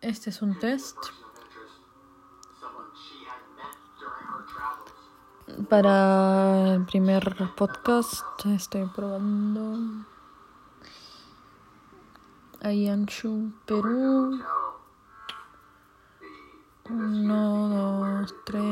Este es un test para el primer podcast. Estoy probando Ayanshu, Perú. Uno, dos, tres.